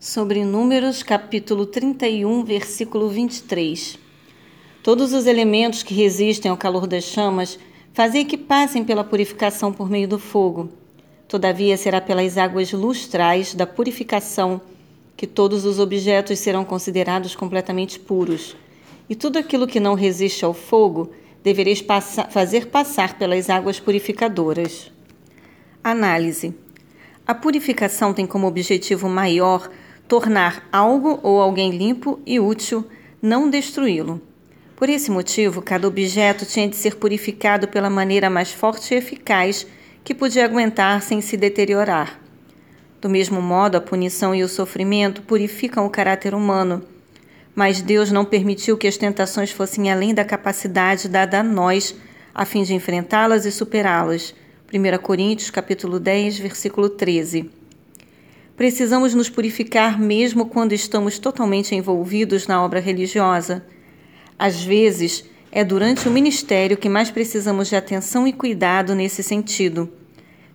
Sobre Números, capítulo 31, versículo 23. Todos os elementos que resistem ao calor das chamas fazem que passem pela purificação por meio do fogo. Todavia, será pelas águas lustrais da purificação que todos os objetos serão considerados completamente puros. E tudo aquilo que não resiste ao fogo devereis passar, fazer passar pelas águas purificadoras. Análise. A purificação tem como objetivo maior tornar algo ou alguém limpo e útil, não destruí-lo. Por esse motivo, cada objeto tinha de ser purificado pela maneira mais forte e eficaz que podia aguentar sem se deteriorar. Do mesmo modo, a punição e o sofrimento purificam o caráter humano. Mas Deus não permitiu que as tentações fossem além da capacidade dada a nós, a fim de enfrentá-las e superá-las. 1 Coríntios capítulo 10, versículo 13. Precisamos nos purificar mesmo quando estamos totalmente envolvidos na obra religiosa. Às vezes, é durante o ministério que mais precisamos de atenção e cuidado nesse sentido,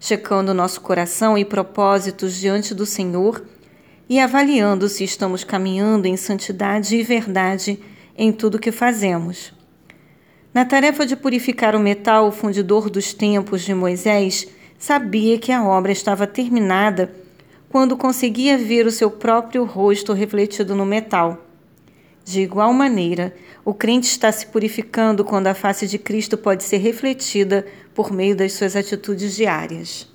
checando nosso coração e propósitos diante do Senhor e avaliando se estamos caminhando em santidade e verdade em tudo que fazemos. Na tarefa de purificar o metal, o fundidor dos tempos de Moisés sabia que a obra estava terminada quando conseguia ver o seu próprio rosto refletido no metal. De igual maneira, o crente está se purificando quando a face de Cristo pode ser refletida por meio das suas atitudes diárias.